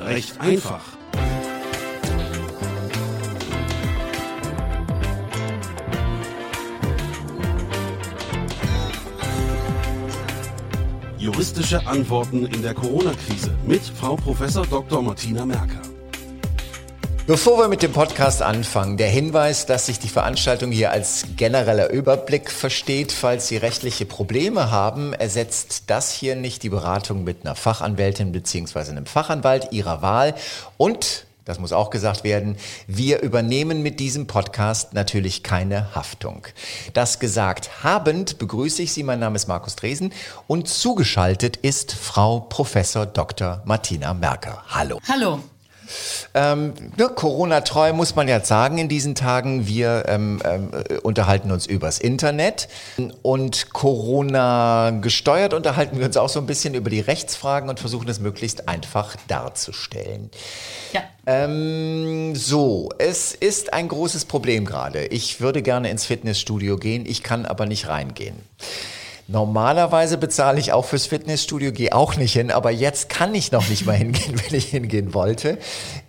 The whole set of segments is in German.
Recht einfach. Juristische Antworten in der Corona-Krise mit Frau Prof. Dr. Martina Merker. Bevor wir mit dem Podcast anfangen, der Hinweis, dass sich die Veranstaltung hier als genereller Überblick versteht. Falls Sie rechtliche Probleme haben, ersetzt das hier nicht die Beratung mit einer Fachanwältin bzw. einem Fachanwalt Ihrer Wahl. Und das muss auch gesagt werden, wir übernehmen mit diesem Podcast natürlich keine Haftung. Das gesagt habend begrüße ich Sie. Mein Name ist Markus Dresen und zugeschaltet ist Frau Professor Dr. Martina Merker. Hallo. Hallo. Ähm, ne, Corona-treu muss man ja sagen in diesen Tagen. Wir ähm, ähm, unterhalten uns übers Internet und Corona gesteuert unterhalten wir uns auch so ein bisschen über die Rechtsfragen und versuchen es möglichst einfach darzustellen. Ja. Ähm, so, es ist ein großes Problem gerade. Ich würde gerne ins Fitnessstudio gehen, ich kann aber nicht reingehen. Normalerweise bezahle ich auch fürs Fitnessstudio, gehe auch nicht hin, aber jetzt kann ich noch nicht mal hingehen, wenn ich hingehen wollte.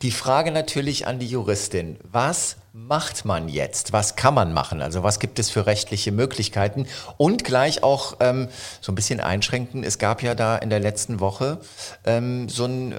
Die Frage natürlich an die Juristin. Was macht man jetzt? Was kann man machen? Also was gibt es für rechtliche Möglichkeiten? Und gleich auch ähm, so ein bisschen einschränken. Es gab ja da in der letzten Woche ähm, so ein... Äh,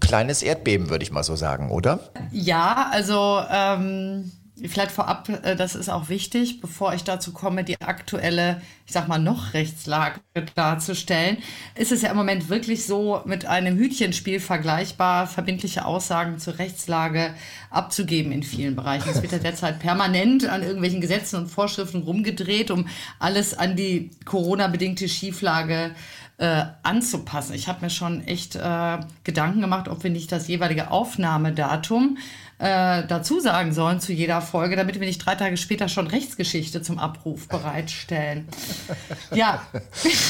kleines Erdbeben, würde ich mal so sagen, oder? Ja, also ähm, vielleicht vorab, äh, das ist auch wichtig, bevor ich dazu komme, die aktuelle, ich sag mal, noch Rechtslage darzustellen, ist es ja im Moment wirklich so mit einem Hütchenspiel vergleichbar, verbindliche Aussagen zur Rechtslage abzugeben in vielen Bereichen. Es wird ja derzeit permanent an irgendwelchen Gesetzen und Vorschriften rumgedreht, um alles an die Corona-bedingte Schieflage äh, anzupassen. Ich habe mir schon echt äh, Gedanken gemacht, ob wir nicht das jeweilige Aufnahmedatum äh, dazu sagen sollen zu jeder Folge, damit wir nicht drei Tage später schon Rechtsgeschichte zum Abruf bereitstellen. ja,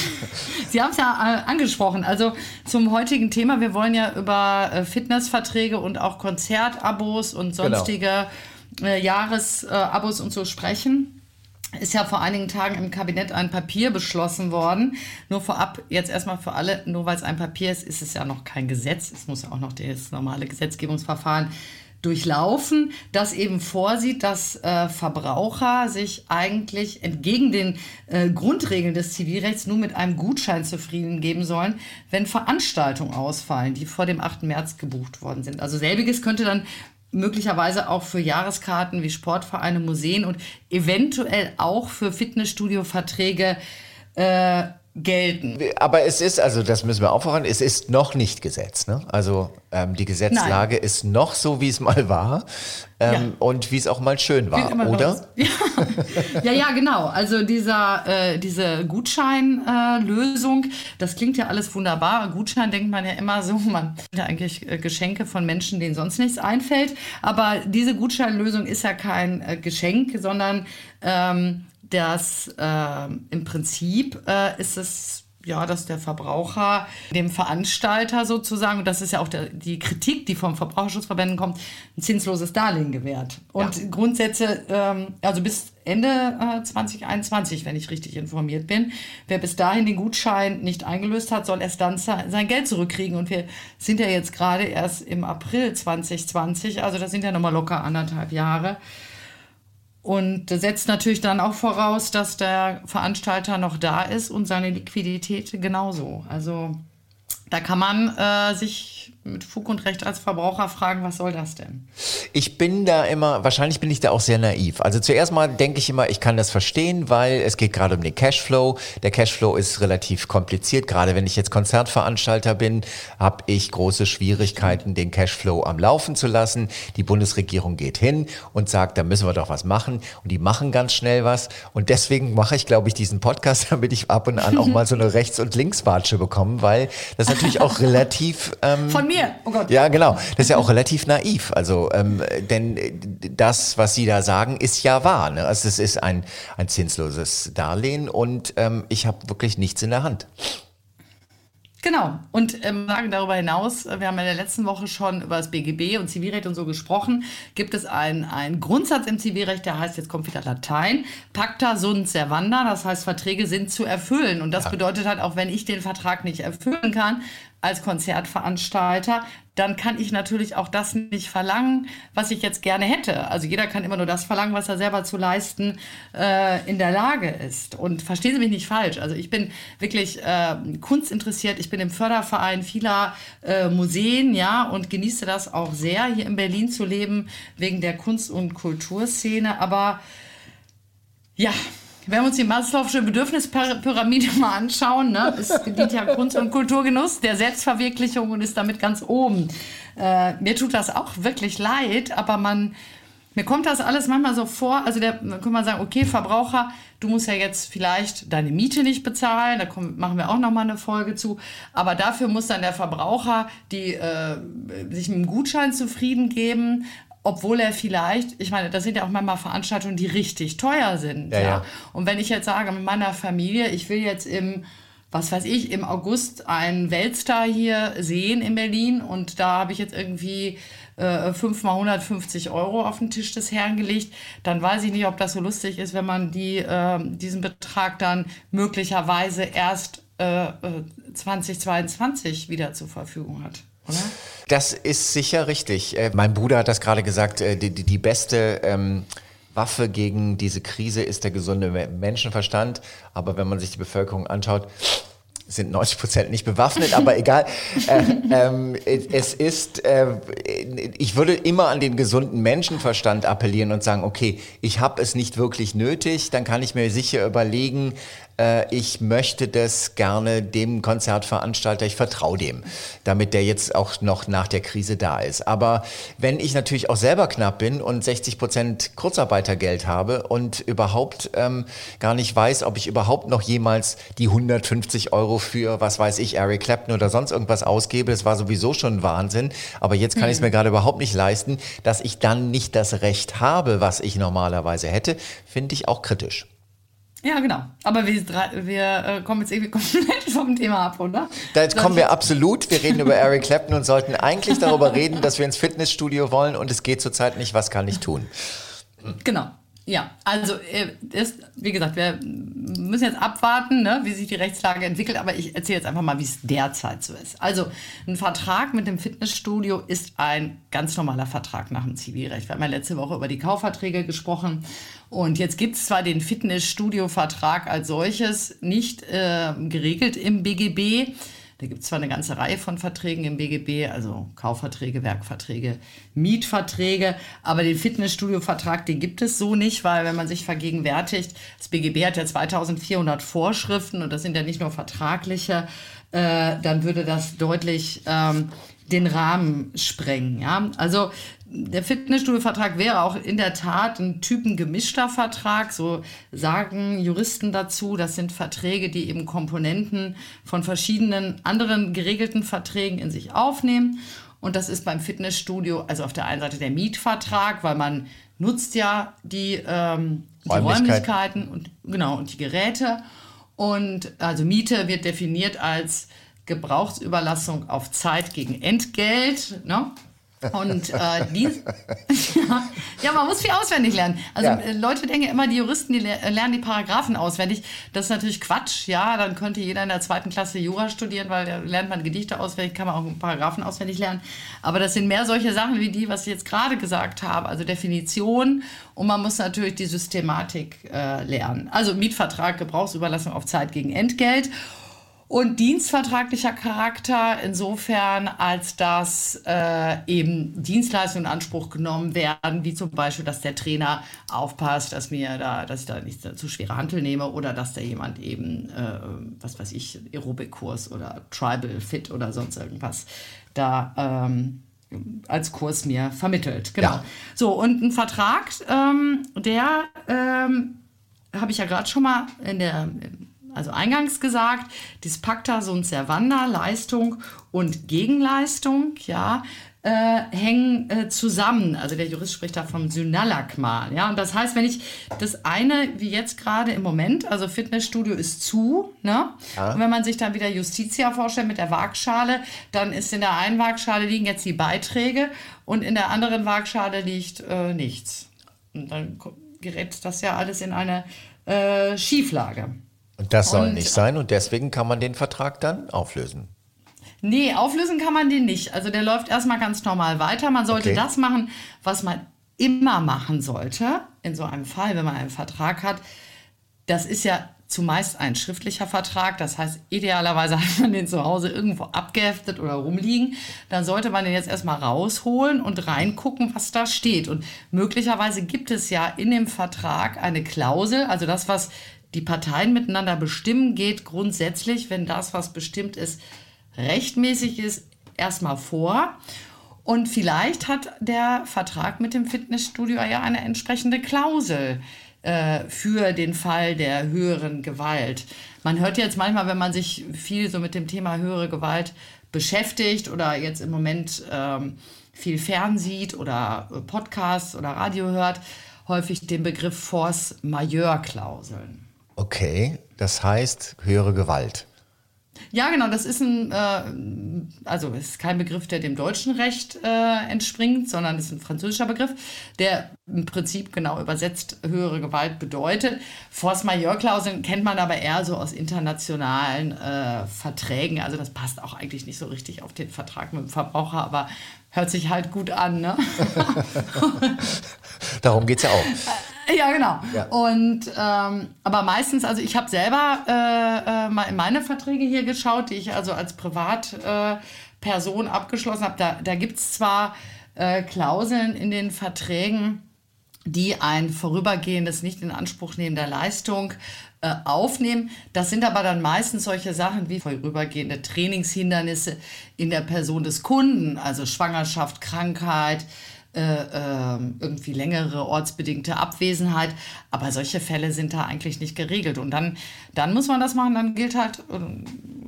Sie haben es ja äh, angesprochen. Also zum heutigen Thema, wir wollen ja über äh, Fitnessverträge und auch Konzertabos und genau. sonstige genau. Jahresabos und so sprechen ist ja vor einigen Tagen im Kabinett ein Papier beschlossen worden. Nur vorab, jetzt erstmal für alle, nur weil es ein Papier ist, ist es ja noch kein Gesetz. Es muss ja auch noch das normale Gesetzgebungsverfahren durchlaufen, das eben vorsieht, dass äh, Verbraucher sich eigentlich entgegen den äh, Grundregeln des Zivilrechts nur mit einem Gutschein zufrieden geben sollen, wenn Veranstaltungen ausfallen, die vor dem 8. März gebucht worden sind. Also selbiges könnte dann möglicherweise auch für Jahreskarten wie Sportvereine, Museen und eventuell auch für Fitnessstudio-Verträge äh, gelten. Aber es ist, also das müssen wir auch voran, es ist noch nicht Gesetz. Ne? Also ähm, die Gesetzlage Nein. ist noch so, wie es mal war ähm, ja. und wie es auch mal schön war, oder? Ja. ja. ja, genau. Also dieser, äh, diese Gutscheinlösung, äh, das klingt ja alles wunderbar. Gutschein denkt man ja immer so, man hat ja eigentlich äh, Geschenke von Menschen, denen sonst nichts einfällt. Aber diese Gutscheinlösung ist ja kein äh, Geschenk, sondern ähm, dass äh, im Prinzip äh, ist es ja, dass der Verbraucher dem Veranstalter sozusagen, und das ist ja auch der, die Kritik, die vom Verbraucherschutzverbänden kommt, ein zinsloses Darlehen gewährt. Und ja. Grundsätze, ähm, also bis Ende äh, 2021, wenn ich richtig informiert bin, wer bis dahin den Gutschein nicht eingelöst hat, soll erst dann sein Geld zurückkriegen. Und wir sind ja jetzt gerade erst im April 2020, also das sind ja nochmal locker anderthalb Jahre. Und setzt natürlich dann auch voraus, dass der Veranstalter noch da ist und seine Liquidität genauso. Also Da kann man äh, sich mit Fug und Recht als Verbraucher fragen, was soll das denn? Ich bin da immer, wahrscheinlich bin ich da auch sehr naiv. Also zuerst mal denke ich immer, ich kann das verstehen, weil es geht gerade um den Cashflow. Der Cashflow ist relativ kompliziert. Gerade wenn ich jetzt Konzertveranstalter bin, habe ich große Schwierigkeiten, den Cashflow am Laufen zu lassen. Die Bundesregierung geht hin und sagt, da müssen wir doch was machen. Und die machen ganz schnell was. Und deswegen mache ich, glaube ich, diesen Podcast, damit ich ab und an auch mal so eine Rechts- und Linkswatsche bekomme, weil das natürlich auch relativ... Ähm, Von mir mir. Oh Gott. Ja, genau. Das ist ja auch relativ naiv. Also, ähm, denn das, was Sie da sagen, ist ja wahr. Ne? Also es ist ein, ein zinsloses Darlehen und ähm, ich habe wirklich nichts in der Hand. Genau. Und ähm, sagen darüber hinaus, äh, wir haben in der letzten Woche schon über das BGB und Zivilrecht und so gesprochen, gibt es einen Grundsatz im Zivilrecht, der heißt, jetzt kommt wieder Latein, pacta sunt servanda, das heißt, Verträge sind zu erfüllen. Und das ja. bedeutet halt, auch wenn ich den Vertrag nicht erfüllen kann, als Konzertveranstalter, dann kann ich natürlich auch das nicht verlangen, was ich jetzt gerne hätte. Also jeder kann immer nur das verlangen, was er selber zu leisten äh, in der Lage ist. Und verstehen Sie mich nicht falsch. Also ich bin wirklich äh, kunstinteressiert. Ich bin im Förderverein vieler äh, Museen, ja, und genieße das auch sehr, hier in Berlin zu leben, wegen der Kunst- und Kulturszene. Aber ja, wenn wir uns die Maslow'sche Bedürfnispyramide mal anschauen, ne, es dient ja Kunst- und Kulturgenuss der Selbstverwirklichung und ist damit ganz oben. Äh, mir tut das auch wirklich leid, aber man, mir kommt das alles manchmal so vor, also der, dann kann man sagen, okay, Verbraucher, du musst ja jetzt vielleicht deine Miete nicht bezahlen, da kommen, machen wir auch nochmal eine Folge zu, aber dafür muss dann der Verbraucher die, äh, sich mit einem Gutschein zufrieden geben, obwohl er vielleicht, ich meine, das sind ja auch manchmal Veranstaltungen, die richtig teuer sind. Ja, ja. ja. Und wenn ich jetzt sage, mit meiner Familie, ich will jetzt im, was weiß ich, im August einen Weltstar hier sehen in Berlin und da habe ich jetzt irgendwie äh, 5 mal 150 Euro auf den Tisch des Herrn gelegt, dann weiß ich nicht, ob das so lustig ist, wenn man die, äh, diesen Betrag dann möglicherweise erst äh, 2022 äh, wieder zur Verfügung hat. Oder? Das ist sicher richtig. Äh, mein Bruder hat das gerade gesagt, äh, die, die, die beste ähm, Waffe gegen diese Krise ist der gesunde Menschenverstand. Aber wenn man sich die Bevölkerung anschaut, sind 90 Prozent nicht bewaffnet, aber egal. Äh, ähm, es ist, äh, ich würde immer an den gesunden Menschenverstand appellieren und sagen, okay, ich habe es nicht wirklich nötig, dann kann ich mir sicher überlegen, äh, ich möchte das gerne dem Konzertveranstalter, ich vertraue dem, damit der jetzt auch noch nach der Krise da ist. Aber wenn ich natürlich auch selber knapp bin und 60 Prozent Kurzarbeitergeld habe und überhaupt ähm, gar nicht weiß, ob ich überhaupt noch jemals die 150 Euro für, was weiß ich, Eric Clapton oder sonst irgendwas ausgebe, das war sowieso schon Wahnsinn, aber jetzt kann mhm. ich es mir gerade überhaupt nicht leisten, dass ich dann nicht das Recht habe, was ich normalerweise hätte, finde ich auch kritisch. Ja, genau. Aber wir, wir äh, kommen jetzt irgendwie komplett vom Thema ab, oder? Da jetzt kommen wir absolut. Wir reden über Eric Clapton und sollten eigentlich darüber reden, dass wir ins Fitnessstudio wollen und es geht zurzeit nicht. Was kann ich tun? Genau. Ja, also äh, ist, wie gesagt, wir müssen jetzt abwarten, ne, wie sich die Rechtslage entwickelt, aber ich erzähle jetzt einfach mal, wie es derzeit so ist. Also ein Vertrag mit dem Fitnessstudio ist ein ganz normaler Vertrag nach dem Zivilrecht. Wir haben ja letzte Woche über die Kaufverträge gesprochen und jetzt gibt es zwar den Fitnessstudio-Vertrag als solches nicht äh, geregelt im BGB, da gibt es zwar eine ganze Reihe von Verträgen im BGB, also Kaufverträge, Werkverträge, Mietverträge, aber den Fitnessstudio-Vertrag, den gibt es so nicht, weil wenn man sich vergegenwärtigt, das BGB hat ja 2400 Vorschriften und das sind ja nicht nur vertragliche, äh, dann würde das deutlich ähm, den Rahmen sprengen. Ja? Also der Fitnessstudio-Vertrag wäre auch in der Tat ein typengemischter Vertrag, so sagen Juristen dazu. Das sind Verträge, die eben Komponenten von verschiedenen anderen geregelten Verträgen in sich aufnehmen. Und das ist beim Fitnessstudio, also auf der einen Seite der Mietvertrag, weil man nutzt ja die, ähm, die Räumlichkeiten. Räumlichkeiten und genau und die Geräte. Und also Miete wird definiert als Gebrauchsüberlassung auf Zeit gegen Entgelt. Ne? Und äh, die, ja, man muss viel auswendig lernen. Also ja. Äh, Leute denken immer, die Juristen, die lernen die Paragraphen auswendig. Das ist natürlich Quatsch. Ja, dann könnte jeder in der zweiten Klasse Jura studieren, weil da lernt man Gedichte auswendig, kann man auch Paragraphen auswendig lernen. Aber das sind mehr solche Sachen wie die, was ich jetzt gerade gesagt habe, also Definition. Und man muss natürlich die Systematik äh, lernen. Also Mietvertrag, Gebrauchsüberlassung auf Zeit gegen Entgelt. Und dienstvertraglicher Charakter insofern, als dass äh, eben Dienstleistungen in Anspruch genommen werden, wie zum Beispiel, dass der Trainer aufpasst, dass mir da, dass ich da nicht zu schwere Hantel nehme oder dass da jemand eben, äh, was weiß ich, Aerobic-Kurs oder Tribal Fit oder sonst irgendwas da ähm, als Kurs mir vermittelt. Genau. Ja. So, und ein Vertrag, ähm, der ähm, habe ich ja gerade schon mal in der also eingangs gesagt, das Pacta sunt servanda, Leistung und Gegenleistung, ja, äh, hängen äh, zusammen. Also der Jurist spricht da vom Synalagma. Ja, und das heißt, wenn ich das eine, wie jetzt gerade im Moment, also Fitnessstudio ist zu, ne? Ja. Und wenn man sich dann wieder Justitia vorstellt mit der Waagschale, dann ist in der einen Waagschale liegen jetzt die Beiträge und in der anderen Waagschale liegt äh, nichts. Und dann gerät das ja alles in eine äh, Schieflage. Und das soll und, nicht sein und deswegen kann man den Vertrag dann auflösen. Nee, auflösen kann man den nicht. Also der läuft erstmal ganz normal weiter. Man sollte okay. das machen, was man immer machen sollte in so einem Fall, wenn man einen Vertrag hat. Das ist ja zumeist ein schriftlicher Vertrag. Das heißt, idealerweise hat man den zu Hause irgendwo abgeheftet oder rumliegen. Dann sollte man den jetzt erstmal rausholen und reingucken, was da steht. Und möglicherweise gibt es ja in dem Vertrag eine Klausel, also das, was die Parteien miteinander bestimmen, geht grundsätzlich, wenn das, was bestimmt ist, rechtmäßig ist, erstmal vor. Und vielleicht hat der Vertrag mit dem Fitnessstudio ja eine entsprechende Klausel äh, für den Fall der höheren Gewalt. Man hört jetzt manchmal, wenn man sich viel so mit dem Thema höhere Gewalt beschäftigt oder jetzt im Moment ähm, viel fernsieht oder Podcasts oder Radio hört, häufig den Begriff Force Majeure Klauseln. Okay, das heißt höhere Gewalt. Ja, genau, das ist ein, äh, also ist kein Begriff, der dem deutschen Recht äh, entspringt, sondern es ist ein französischer Begriff, der im Prinzip genau übersetzt höhere Gewalt bedeutet. Force Majeure-Klauseln kennt man aber eher so aus internationalen äh, Verträgen. Also das passt auch eigentlich nicht so richtig auf den Vertrag mit dem Verbraucher, aber hört sich halt gut an. Ne? Darum geht es ja auch. Ja, genau. Ja. Und ähm, aber meistens, also ich habe selber äh, äh, mal in meine Verträge hier geschaut, die ich also als Privatperson äh, abgeschlossen habe. Da, da gibt es zwar äh, Klauseln in den Verträgen, die ein vorübergehendes nicht in Anspruch nehmen der Leistung äh, aufnehmen. Das sind aber dann meistens solche Sachen wie vorübergehende Trainingshindernisse in der Person des Kunden, also Schwangerschaft, Krankheit, äh, ähm, irgendwie längere ortsbedingte Abwesenheit. Aber solche Fälle sind da eigentlich nicht geregelt. Und dann, dann muss man das machen, dann gilt halt,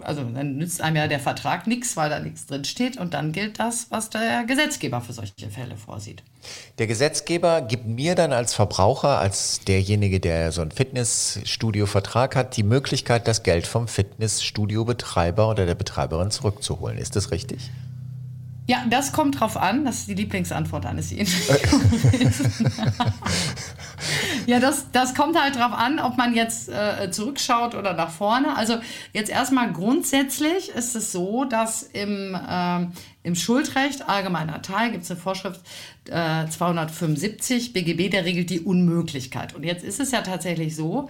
also dann nützt einem ja der Vertrag nichts, weil da nichts drin steht. Und dann gilt das, was der Gesetzgeber für solche Fälle vorsieht. Der Gesetzgeber gibt mir dann als Verbraucher, als derjenige, der so einen Fitnessstudio-Vertrag hat, die Möglichkeit, das Geld vom Fitnessstudio-Betreiber oder der Betreiberin zurückzuholen. Ist das richtig? Ja, das kommt drauf an. Das ist die Lieblingsantwort eines jeden. ja, das, das kommt halt drauf an, ob man jetzt äh, zurückschaut oder nach vorne. Also jetzt erstmal grundsätzlich ist es so, dass im, äh, im Schuldrecht allgemeiner Teil gibt es eine Vorschrift äh, 275 BGB, der regelt die Unmöglichkeit. Und jetzt ist es ja tatsächlich so,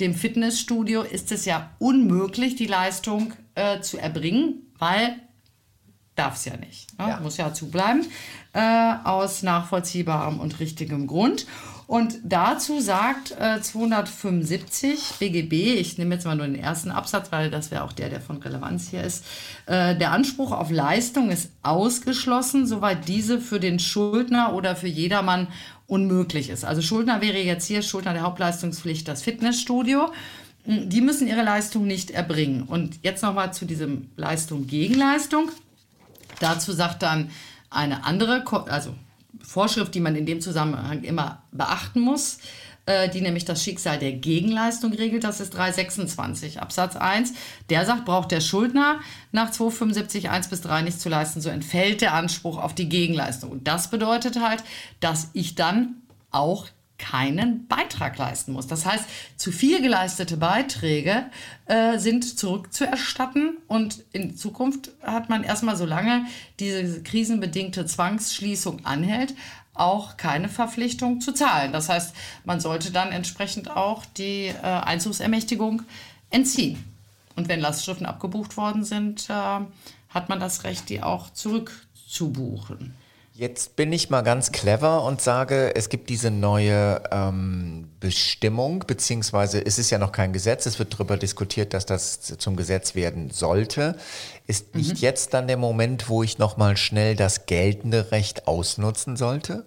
dem Fitnessstudio ist es ja unmöglich, die Leistung äh, zu erbringen, weil darf es ja nicht. Ne? Ja. Muss ja zubleiben, äh, aus nachvollziehbarem und richtigem Grund. Und dazu sagt äh, 275 BGB, ich nehme jetzt mal nur den ersten Absatz, weil das wäre auch der, der von Relevanz hier ist, äh, der Anspruch auf Leistung ist ausgeschlossen, soweit diese für den Schuldner oder für jedermann unmöglich ist. Also Schuldner wäre jetzt hier Schuldner der Hauptleistungspflicht das Fitnessstudio. Die müssen ihre Leistung nicht erbringen. Und jetzt nochmal zu diesem Leistung gegen Leistung. Dazu sagt dann eine andere, also Vorschrift, die man in dem Zusammenhang immer beachten muss, äh, die nämlich das Schicksal der Gegenleistung regelt, das ist 326 Absatz 1. Der sagt, braucht der Schuldner nach 275 1 bis 3 nichts zu leisten, so entfällt der Anspruch auf die Gegenleistung. Und das bedeutet halt, dass ich dann auch keinen Beitrag leisten muss. Das heißt, zu viel geleistete Beiträge äh, sind zurückzuerstatten und in Zukunft hat man erstmal, solange diese krisenbedingte Zwangsschließung anhält, auch keine Verpflichtung zu zahlen. Das heißt, man sollte dann entsprechend auch die äh, Einzugsermächtigung entziehen. Und wenn Lastschriften abgebucht worden sind, äh, hat man das Recht, die auch zurückzubuchen. Jetzt bin ich mal ganz clever und sage, es gibt diese neue ähm, Bestimmung, beziehungsweise es ist ja noch kein Gesetz, es wird darüber diskutiert, dass das zum Gesetz werden sollte. Ist nicht mhm. jetzt dann der Moment, wo ich nochmal schnell das geltende Recht ausnutzen sollte?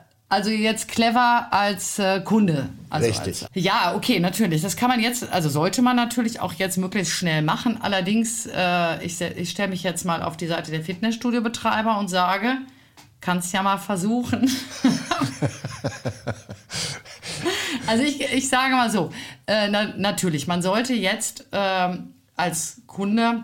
also jetzt clever als äh, Kunde. Also Richtig. Als, ja, okay, natürlich. Das kann man jetzt, also sollte man natürlich auch jetzt möglichst schnell machen. Allerdings, äh, ich, ich stelle mich jetzt mal auf die Seite der Fitnessstudio-Betreiber und sage, kannst ja mal versuchen. also ich, ich sage mal so, äh, na, natürlich, man sollte jetzt ähm, als Kunde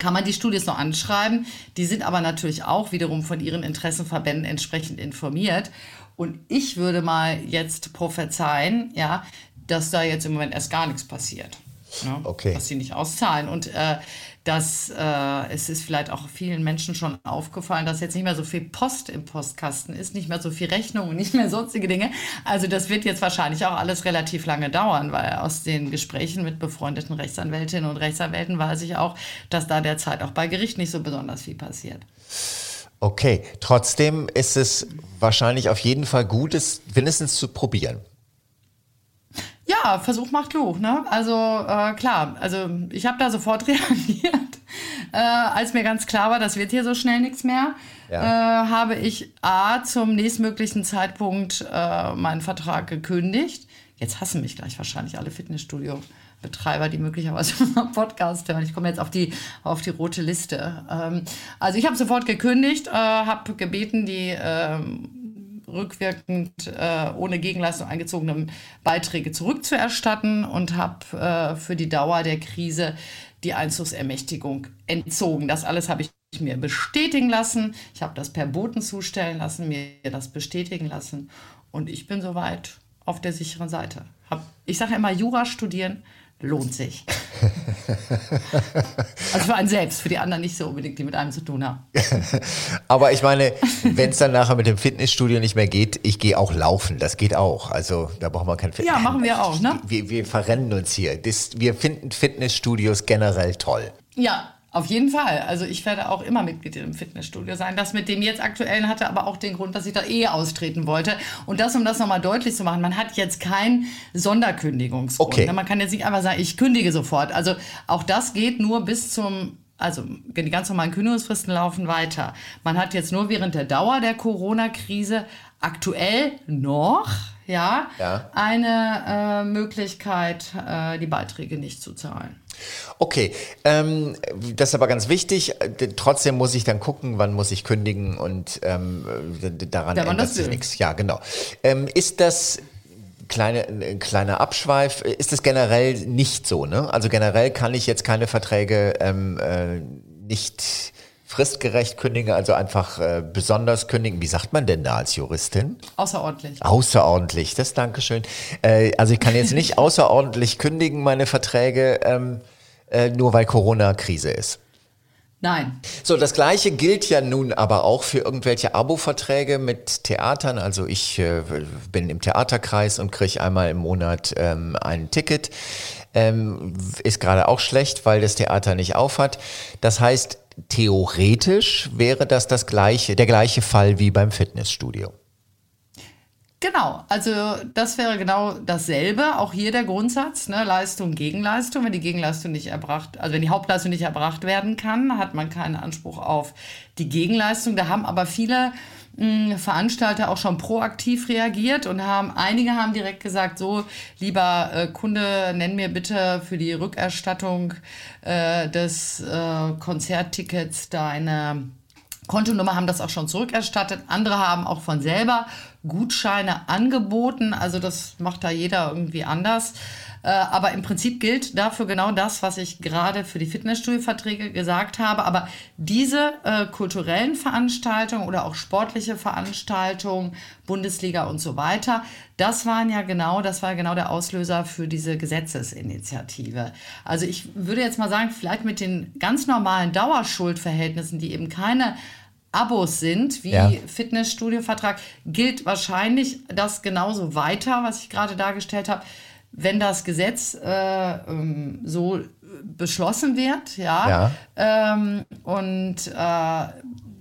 kann man die Studios noch anschreiben. Die sind aber natürlich auch wiederum von ihren Interessenverbänden entsprechend informiert. Und ich würde mal jetzt prophezeien, ja, dass da jetzt im Moment erst gar nichts passiert. Ne? Okay. Dass sie nicht auszahlen. Und äh, dass äh, es ist vielleicht auch vielen Menschen schon aufgefallen, dass jetzt nicht mehr so viel Post im Postkasten ist, nicht mehr so viel Rechnung und nicht mehr sonstige Dinge. Also das wird jetzt wahrscheinlich auch alles relativ lange dauern, weil aus den Gesprächen mit befreundeten Rechtsanwältinnen und Rechtsanwälten weiß ich auch, dass da derzeit auch bei Gericht nicht so besonders viel passiert. Okay, trotzdem ist es wahrscheinlich auf jeden Fall gut, es wenigstens zu probieren. Ja, Versuch macht klug, ne? Also äh, klar, also ich habe da sofort reagiert, äh, als mir ganz klar war, das wird hier so schnell nichts mehr. Ja. Äh, habe ich A zum nächstmöglichen Zeitpunkt äh, meinen Vertrag gekündigt. Jetzt hassen mich gleich wahrscheinlich alle Fitnessstudio-Betreiber, die möglicherweise Podcast hören. Ich komme jetzt auf die, auf die rote Liste. Ähm, also ich habe sofort gekündigt, äh, habe gebeten, die ähm, rückwirkend äh, ohne Gegenleistung eingezogene Beiträge zurückzuerstatten und habe äh, für die Dauer der Krise die Einzugsermächtigung entzogen. Das alles habe ich mir bestätigen lassen. Ich habe das per Boten zustellen lassen, mir das bestätigen lassen und ich bin soweit auf der sicheren Seite. Hab, ich sage immer, Jura studieren lohnt sich. also für einen selbst, für die anderen nicht so unbedingt, die mit einem zu tun haben. Aber ich meine, wenn es dann nachher mit dem Fitnessstudio nicht mehr geht, ich gehe auch laufen. Das geht auch. Also da brauchen wir kein Fitnessstudio. Ja, machen wir auch, ne? Wir, wir verrennen uns hier. Das, wir finden Fitnessstudios generell toll. Ja, auf jeden Fall. Also ich werde auch immer Mitglied im Fitnessstudio sein. Das mit dem jetzt aktuellen hatte aber auch den Grund, dass ich da eh austreten wollte. Und das, um das nochmal deutlich zu machen, man hat jetzt keinen Sonderkündigungsgrund. Okay. Man kann jetzt nicht einfach sagen, ich kündige sofort. Also auch das geht nur bis zum also die ganz normalen Kündigungsfristen laufen weiter. Man hat jetzt nur während der Dauer der Corona-Krise aktuell noch ja, ja. eine äh, Möglichkeit, äh, die Beiträge nicht zu zahlen. Okay, ähm, das ist aber ganz wichtig. Trotzdem muss ich dann gucken, wann muss ich kündigen und ähm, daran ja, ändert sich nichts. Ja, genau. Ähm, ist das kleine, ein kleiner Abschweif, ist das generell nicht so, ne? Also generell kann ich jetzt keine Verträge ähm, äh, nicht fristgerecht kündigen, also einfach äh, besonders kündigen. Wie sagt man denn da als Juristin? Außerordentlich. Außerordentlich, das Dankeschön. Äh, also ich kann jetzt nicht außerordentlich kündigen, meine Verträge, ähm, äh, nur weil Corona-Krise ist. Nein. So, das gleiche gilt ja nun aber auch für irgendwelche Abo-Verträge mit Theatern. Also ich äh, bin im Theaterkreis und kriege einmal im Monat ähm, ein Ticket. Ähm, ist gerade auch schlecht, weil das Theater nicht aufhat. Das heißt, theoretisch wäre das, das gleiche, der gleiche Fall wie beim Fitnessstudio. Genau, also das wäre genau dasselbe. Auch hier der Grundsatz, ne, Leistung gegen. Wenn die Gegenleistung nicht erbracht, also wenn die Hauptleistung nicht erbracht werden kann, hat man keinen Anspruch auf die Gegenleistung. Da haben aber viele Veranstalter auch schon proaktiv reagiert und haben, einige haben direkt gesagt, so, lieber äh, Kunde, nenn mir bitte für die Rückerstattung äh, des äh, Konzerttickets deine Kontonummer haben das auch schon zurückerstattet. Andere haben auch von selber Gutscheine angeboten. Also das macht da jeder irgendwie anders. Äh, aber im Prinzip gilt dafür genau das, was ich gerade für die Fitnessstudio-Verträge gesagt habe. Aber diese äh, kulturellen Veranstaltungen oder auch sportliche Veranstaltungen, Bundesliga und so weiter, das waren ja genau, das war genau der Auslöser für diese Gesetzesinitiative. Also ich würde jetzt mal sagen, vielleicht mit den ganz normalen Dauerschuldverhältnissen, die eben keine Abos sind, wie ja. Fitnessstudio-Vertrag, gilt wahrscheinlich das genauso weiter, was ich gerade dargestellt habe wenn das Gesetz äh, ähm, so beschlossen wird, ja, ja. Ähm, und äh,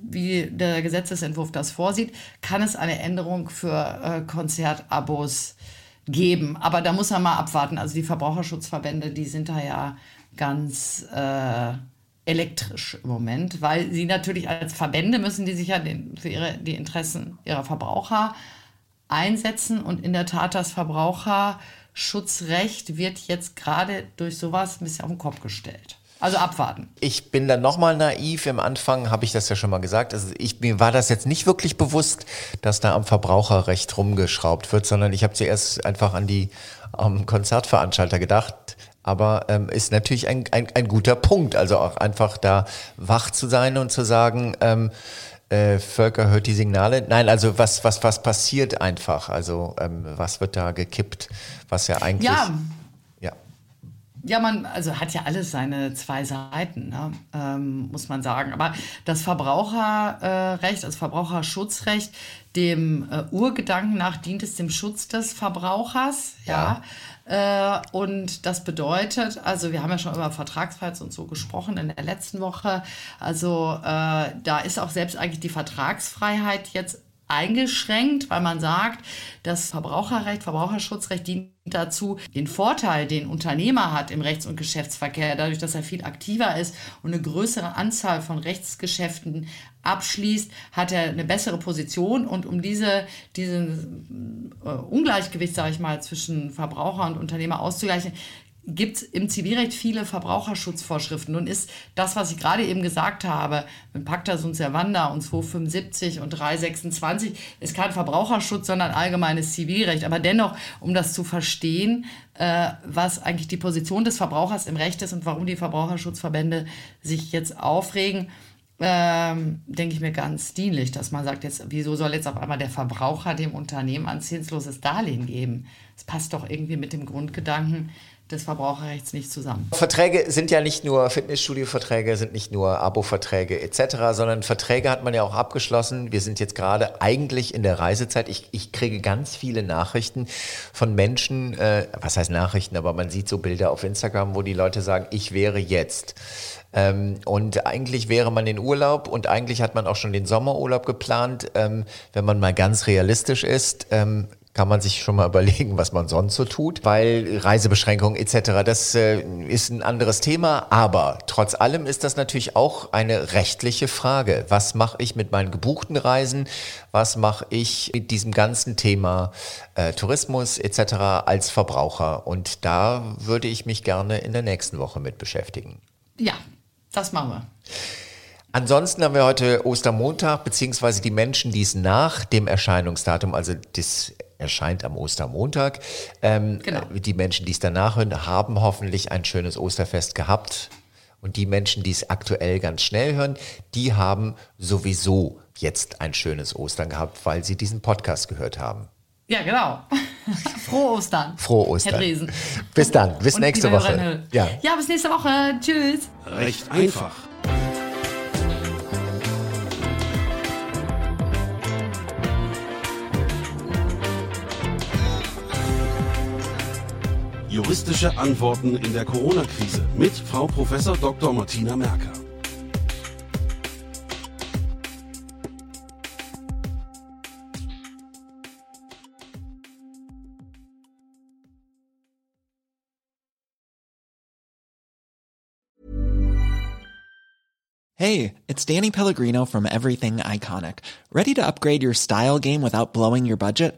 wie der Gesetzesentwurf das vorsieht, kann es eine Änderung für äh, Konzertabos geben. Aber da muss man mal abwarten. Also die Verbraucherschutzverbände, die sind da ja ganz äh, elektrisch im Moment, weil sie natürlich als Verbände müssen die sich ja den, für ihre, die Interessen ihrer Verbraucher einsetzen und in der Tat das Verbraucher Schutzrecht wird jetzt gerade durch sowas ein bisschen auf den Kopf gestellt. Also abwarten. Ich bin dann nochmal naiv. Im Anfang habe ich das ja schon mal gesagt. Also ich, mir war das jetzt nicht wirklich bewusst, dass da am Verbraucherrecht rumgeschraubt wird, sondern ich habe zuerst einfach an die ähm, Konzertveranstalter gedacht. Aber ähm, ist natürlich ein, ein, ein guter Punkt. Also auch einfach da wach zu sein und zu sagen, ähm, äh, Völker hört die Signale. Nein, also was, was, was passiert einfach? Also ähm, was wird da gekippt, was ja eigentlich. Ja. ja. Ja, man, also hat ja alles seine zwei Seiten, ne? ähm, muss man sagen. Aber das Verbraucherrecht, das Verbraucherschutzrecht, dem äh, Urgedanken nach dient es dem Schutz des Verbrauchers, ja. ja. Äh, und das bedeutet, also wir haben ja schon über Vertragsfreiheit und so gesprochen in der letzten Woche. Also äh, da ist auch selbst eigentlich die Vertragsfreiheit jetzt eingeschränkt, weil man sagt, das Verbraucherrecht, Verbraucherschutzrecht dient dazu, den Vorteil, den Unternehmer hat im Rechts- und Geschäftsverkehr, dadurch, dass er viel aktiver ist und eine größere Anzahl von Rechtsgeschäften abschließt, hat er eine bessere Position. Und um diese, diesen äh, Ungleichgewicht, sage ich mal, zwischen Verbraucher und Unternehmer auszugleichen, gibt es im Zivilrecht viele Verbraucherschutzvorschriften. Nun ist das, was ich gerade eben gesagt habe, mit Pacta sunt servanda und 275 und 326, ist kein Verbraucherschutz, sondern allgemeines Zivilrecht. Aber dennoch, um das zu verstehen, äh, was eigentlich die Position des Verbrauchers im Recht ist und warum die Verbraucherschutzverbände sich jetzt aufregen, ähm, denke ich mir ganz dienlich, dass man sagt, jetzt, wieso soll jetzt auf einmal der Verbraucher dem Unternehmen ein zinsloses Darlehen geben? Das passt doch irgendwie mit dem Grundgedanken, des Verbraucherrechts nicht zusammen. Verträge sind ja nicht nur Fitnessstudio-Verträge, sind nicht nur Abo-Verträge etc., sondern Verträge hat man ja auch abgeschlossen. Wir sind jetzt gerade eigentlich in der Reisezeit. Ich, ich kriege ganz viele Nachrichten von Menschen, äh, was heißt Nachrichten, aber man sieht so Bilder auf Instagram, wo die Leute sagen, ich wäre jetzt. Ähm, und eigentlich wäre man in Urlaub und eigentlich hat man auch schon den Sommerurlaub geplant. Ähm, wenn man mal ganz realistisch ist, ähm, kann man sich schon mal überlegen, was man sonst so tut, weil Reisebeschränkungen etc., das äh, ist ein anderes Thema, aber trotz allem ist das natürlich auch eine rechtliche Frage. Was mache ich mit meinen gebuchten Reisen? Was mache ich mit diesem ganzen Thema äh, Tourismus etc. als Verbraucher? Und da würde ich mich gerne in der nächsten Woche mit beschäftigen. Ja, das machen wir. Ansonsten haben wir heute Ostermontag, beziehungsweise die Menschen, die es nach dem Erscheinungsdatum, also das erscheint am Ostermontag. Ähm, genau. Die Menschen, die es danach hören, haben hoffentlich ein schönes Osterfest gehabt. Und die Menschen, die es aktuell ganz schnell hören, die haben sowieso jetzt ein schönes Ostern gehabt, weil sie diesen Podcast gehört haben. Ja, genau. Frohe Ostern. Frohe Ostern. Herr Dresen. Bis dann. Bis Und nächste Woche. Ja. ja, bis nächste Woche. Tschüss. Recht einfach. Juristische Antworten in der Corona-Krise mit Frau Prof. Dr. Martina Merker. Hey, it's Danny Pellegrino from Everything Iconic. Ready to upgrade your style game without blowing your budget?